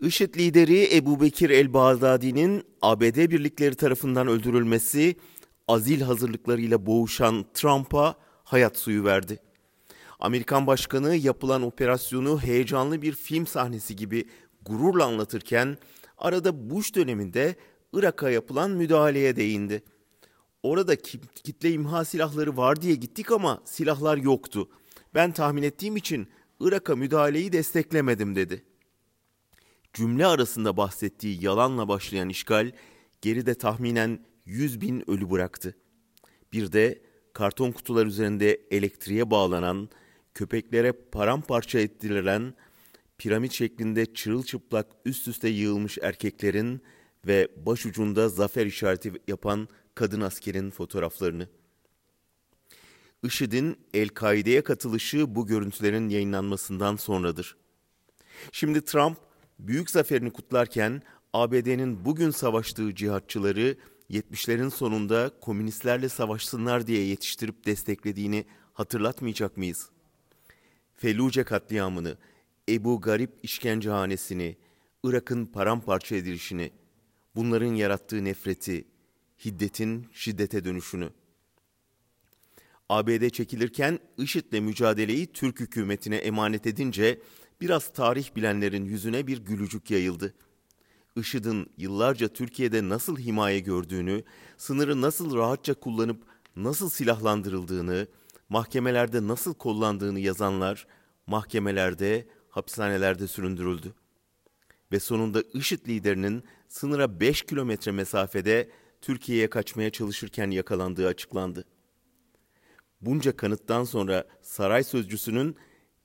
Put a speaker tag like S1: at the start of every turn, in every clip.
S1: IŞİD lideri Ebu Bekir el-Bağdadi'nin ABD birlikleri tarafından öldürülmesi azil hazırlıklarıyla boğuşan Trump'a hayat suyu verdi. Amerikan başkanı yapılan operasyonu heyecanlı bir film sahnesi gibi gururla anlatırken arada Bush döneminde Irak'a yapılan müdahaleye değindi. Orada kitle imha silahları var diye gittik ama silahlar yoktu. Ben tahmin ettiğim için Irak'a müdahaleyi desteklemedim dedi cümle arasında bahsettiği yalanla başlayan işgal geride tahminen 100 bin ölü bıraktı. Bir de karton kutular üzerinde elektriğe bağlanan, köpeklere paramparça ettirilen, piramit şeklinde çırılçıplak üst üste yığılmış erkeklerin ve başucunda zafer işareti yapan kadın askerin fotoğraflarını. IŞİD'in El-Kaide'ye katılışı bu görüntülerin yayınlanmasından sonradır. Şimdi Trump büyük zaferini kutlarken ABD'nin bugün savaştığı cihatçıları 70'lerin sonunda komünistlerle savaşsınlar diye yetiştirip desteklediğini hatırlatmayacak mıyız? Feluce katliamını, Ebu Garip işkencehanesini, Irak'ın paramparça edilişini, bunların yarattığı nefreti, hiddetin şiddete dönüşünü. ABD çekilirken IŞİD'le mücadeleyi Türk hükümetine emanet edince biraz tarih bilenlerin yüzüne bir gülücük yayıldı. IŞİD'in yıllarca Türkiye'de nasıl himaye gördüğünü, sınırı nasıl rahatça kullanıp nasıl silahlandırıldığını, mahkemelerde nasıl kollandığını yazanlar mahkemelerde, hapishanelerde süründürüldü. Ve sonunda IŞİD liderinin sınıra 5 kilometre mesafede Türkiye'ye kaçmaya çalışırken yakalandığı açıklandı. Bunca kanıttan sonra saray sözcüsünün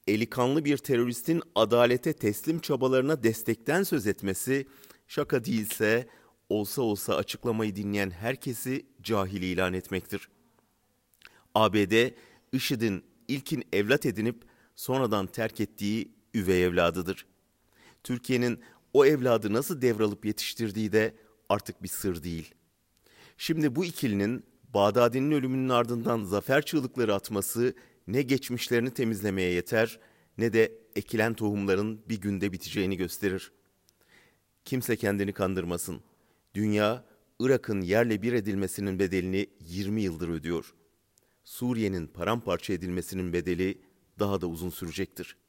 S1: eli kanlı bir teröristin adalete teslim çabalarına destekten söz etmesi şaka değilse olsa olsa açıklamayı dinleyen herkesi cahil ilan etmektir. ABD, IŞİD'in ilkin evlat edinip sonradan terk ettiği üvey evladıdır. Türkiye'nin o evladı nasıl devralıp yetiştirdiği de artık bir sır değil. Şimdi bu ikilinin Bağdadi'nin ölümünün ardından zafer çığlıkları atması ne geçmişlerini temizlemeye yeter ne de ekilen tohumların bir günde biteceğini gösterir. Kimse kendini kandırmasın. Dünya Irak'ın yerle bir edilmesinin bedelini 20 yıldır ödüyor. Suriye'nin paramparça edilmesinin bedeli daha da uzun sürecektir.''